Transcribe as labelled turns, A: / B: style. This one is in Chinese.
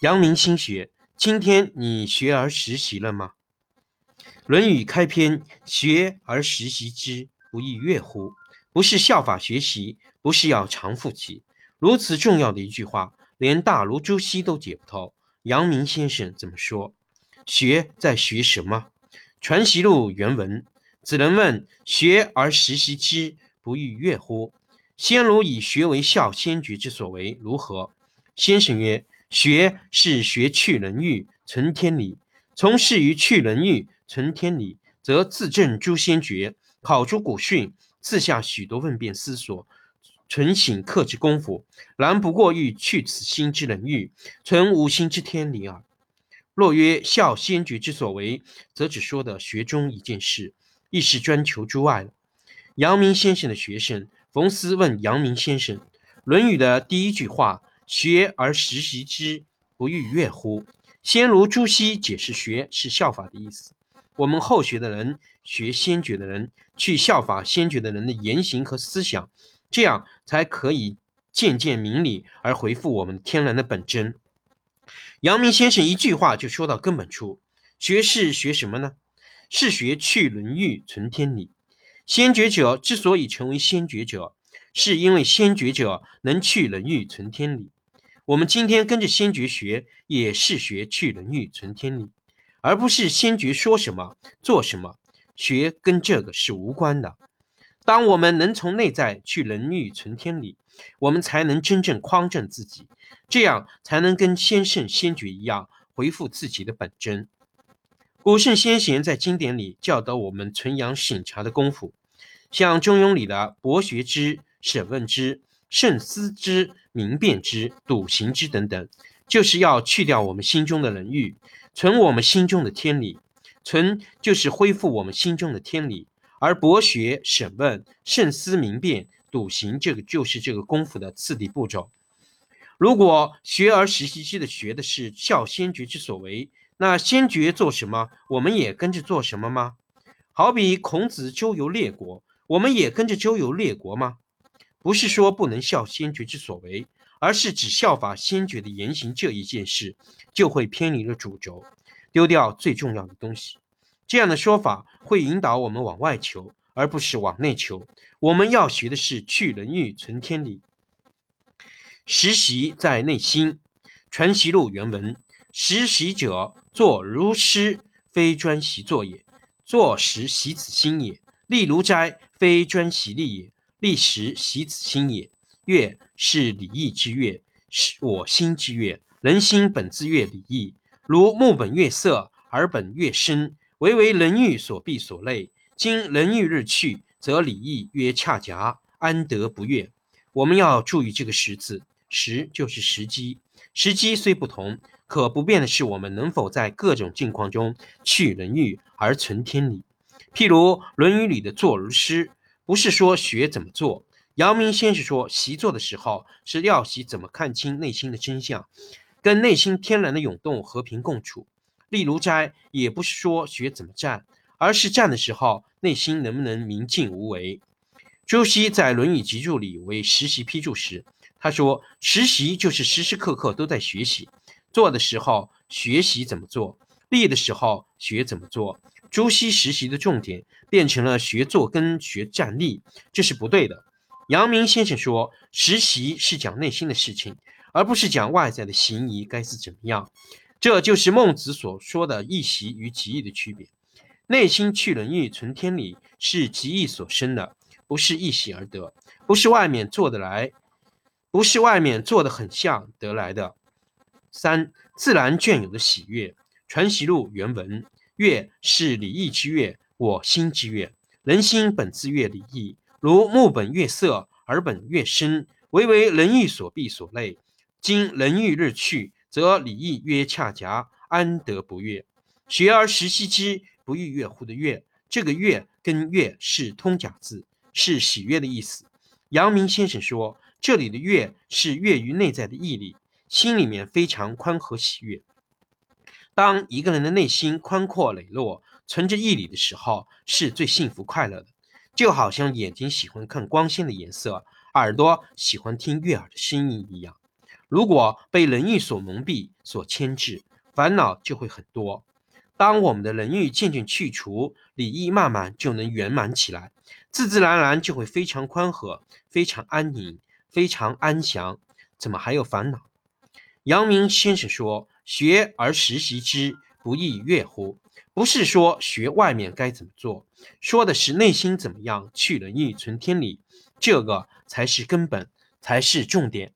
A: 阳明心学，今天你学而时习了吗？《论语》开篇：“学而时习之，不亦说乎？”不是效法学习，不是要常复习。如此重要的一句话，连大儒朱熹都解不透。阳明先生怎么说？学在学什么？《传习录》原文：“子能问：学而时习之，不亦说乎？先儒以学为孝先觉之所为，如何？”先生曰。学是学去人欲，存天理。从事于去人欲，存天理，则自证诸先觉，考诸古训，赐下许多问辩思索、存省克之功夫。然不过欲去此心之人欲，存无心之天理耳。若曰孝先觉之所为，则只说的学中一件事，亦是专求诸外了。阳明先生的学生冯思问阳明先生，《论语》的第一句话。学而时习之，不亦说乎？先儒朱熹解释“学”是效法的意思。我们后学的人学先觉的人，去效法先觉的人的言行和思想，这样才可以渐渐明理，而回复我们天然的本真。阳明先生一句话就说到根本处：学是学什么呢？是学去伦欲，存天理。先觉者之所以成为先觉者，是因为先觉者能去人欲，存天理。我们今天跟着先觉学，也是学去人欲存天理，而不是先觉说什么做什么。学跟这个是无关的。当我们能从内在去人欲存天理，我们才能真正匡正自己，这样才能跟先圣先觉一样，回复自己的本真。古圣先贤在经典里教导我们存养省察的功夫，像《中庸》里的博学之、审问之。慎思之、明辨之、笃行之等等，就是要去掉我们心中的人欲，存我们心中的天理。存就是恢复我们心中的天理，而博学、审问、慎思、明辨、笃行，这个就是这个功夫的次第步骤。如果学而时习之的学的是效先觉之所为，那先觉做什么，我们也跟着做什么吗？好比孔子周游列国，我们也跟着周游列国吗？不是说不能效先觉之所为，而是指效法先觉的言行这一件事，就会偏离了主轴，丢掉最重要的东西。这样的说法会引导我们往外求，而不是往内求。我们要学的是去人欲，存天理。实习在内心，《传习录》原文：实习者，作如师，非专习作也；作时习此心也。立如斋，非专习立也。立时习此心也。乐是礼义之乐，是我心之乐。人心本自乐礼义，如木本乐色，而本乐深，唯为人欲所必所累。今人欲日去，则礼义曰恰夹，安得不悦？我们要注意这个“时”字，“时”就是时机。时机虽不同，可不变的是我们能否在各种境况中去人欲而存天理。譬如《论语》里的“坐如师”。不是说学怎么做，阳明先生说，习做的时候是要习怎么看清内心的真相，跟内心天然的涌动和平共处。立如斋也不是说学怎么站，而是站的时候内心能不能明净无为。朱熹在《论语集注》里为实习批注时，他说：“实习就是时时刻刻都在学习，做的时候学习怎么做，立的时候学怎么做。”朱熹实习的重点变成了学做跟学站立，这是不对的。阳明先生说，实习是讲内心的事情，而不是讲外在的行仪该是怎么样。这就是孟子所说的“一习与极意”的区别。内心去人欲，存天理，是极意所生的，不是一习而得，不是外面做得来，不是外面做的很像得来的。三自然隽有的喜悦，《传习录》原文。乐是礼义之乐，我心之乐。人心本自乐礼义，如木本悦色，而本乐深，唯为人欲所必所累。今人欲日去，则礼义曰恰夹，安得不悦？学而时习之，不亦乐乎的悦，这个悦跟乐是通假字，是喜悦的意思。阳明先生说，这里的悦是悦于内在的毅力，心里面非常宽和喜悦。当一个人的内心宽阔磊落，存着毅力的时候，是最幸福快乐的。就好像眼睛喜欢看光鲜的颜色，耳朵喜欢听悦耳的声音一样。如果被人欲所蒙蔽、所牵制，烦恼就会很多。当我们的人欲渐渐去除，礼义慢慢就能圆满起来，自自然然就会非常宽和、非常安宁、非常安详。怎么还有烦恼？阳明先生说：“学而时习之，不亦说乎？”不是说学外面该怎么做，说的是内心怎么样去了逆存天理，这个才是根本，才是重点。